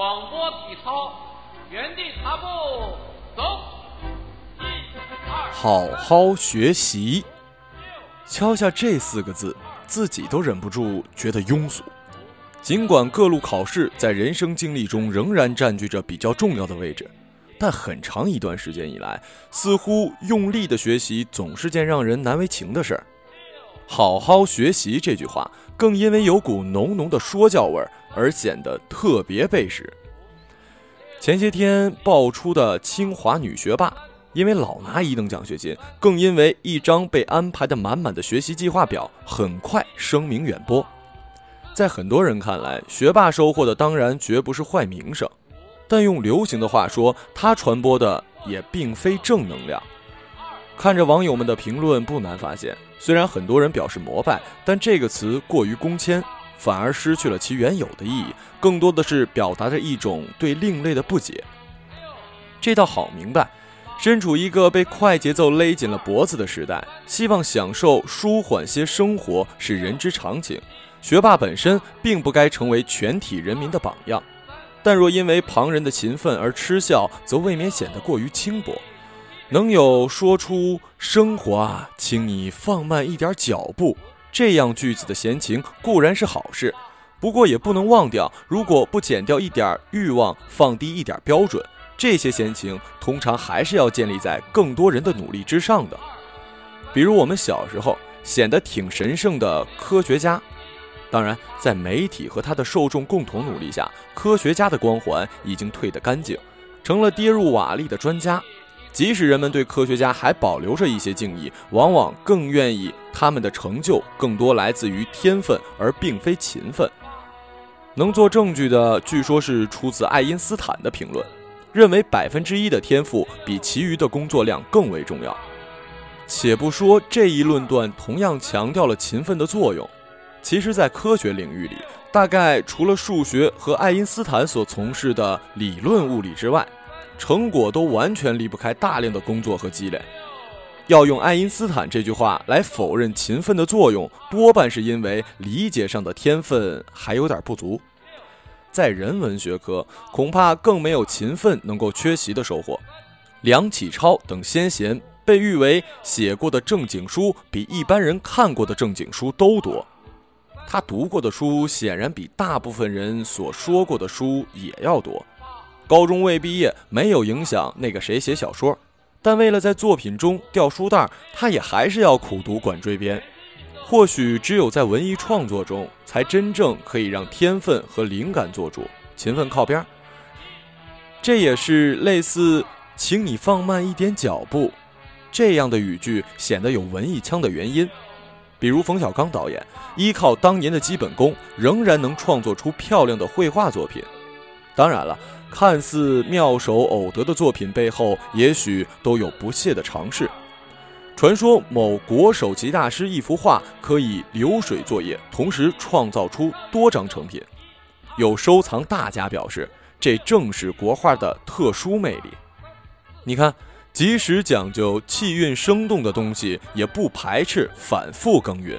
广播体操，原地踏步，走。一、二。好好学习，敲下这四个字，自己都忍不住觉得庸俗。尽管各路考试在人生经历中仍然占据着比较重要的位置，但很长一段时间以来，似乎用力的学习总是件让人难为情的事儿。好好学习这句话，更因为有股浓浓的说教味儿而显得特别背时。前些天爆出的清华女学霸，因为老拿一等奖学金，更因为一张被安排的满满的学习计划表，很快声名远播。在很多人看来，学霸收获的当然绝不是坏名声，但用流行的话说，他传播的也并非正能量。看着网友们的评论，不难发现，虽然很多人表示膜拜，但这个词过于公谦，反而失去了其原有的意义，更多的是表达着一种对另类的不解。这倒好明白，身处一个被快节奏勒紧了脖子的时代，希望享受舒缓些生活是人之常情。学霸本身并不该成为全体人民的榜样，但若因为旁人的勤奋而嗤笑，则未免显得过于轻薄。能有说出“生活啊，请你放慢一点脚步”这样句子的闲情固然是好事，不过也不能忘掉，如果不减掉一点欲望，放低一点标准，这些闲情通常还是要建立在更多人的努力之上的。比如我们小时候显得挺神圣的科学家。当然，在媒体和他的受众共同努力下，科学家的光环已经退得干净，成了跌入瓦砾的专家。即使人们对科学家还保留着一些敬意，往往更愿意他们的成就更多来自于天分，而并非勤奋。能做证据的，据说是出自爱因斯坦的评论，认为百分之一的天赋比其余的工作量更为重要。且不说这一论断同样强调了勤奋的作用。其实，在科学领域里，大概除了数学和爱因斯坦所从事的理论物理之外，成果都完全离不开大量的工作和积累。要用爱因斯坦这句话来否认勤奋的作用，多半是因为理解上的天分还有点不足。在人文学科，恐怕更没有勤奋能够缺席的收获。梁启超等先贤被誉为写过的正经书比一般人看过的正经书都多。他读过的书显然比大部分人所说过的书也要多。高中未毕业没有影响那个谁写小说，但为了在作品中掉书袋，他也还是要苦读管锥编。或许只有在文艺创作中，才真正可以让天分和灵感做主，勤奋靠边。这也是类似“请你放慢一点脚步”这样的语句显得有文艺腔的原因。比如冯小刚导演，依靠当年的基本功，仍然能创作出漂亮的绘画作品。当然了，看似妙手偶得的作品背后，也许都有不懈的尝试。传说某国手级大师一幅画可以流水作业，同时创造出多张成品。有收藏大家表示，这正是国画的特殊魅力。你看。即使讲究气韵生动的东西，也不排斥反复耕耘。